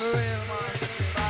Real man.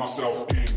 myself in.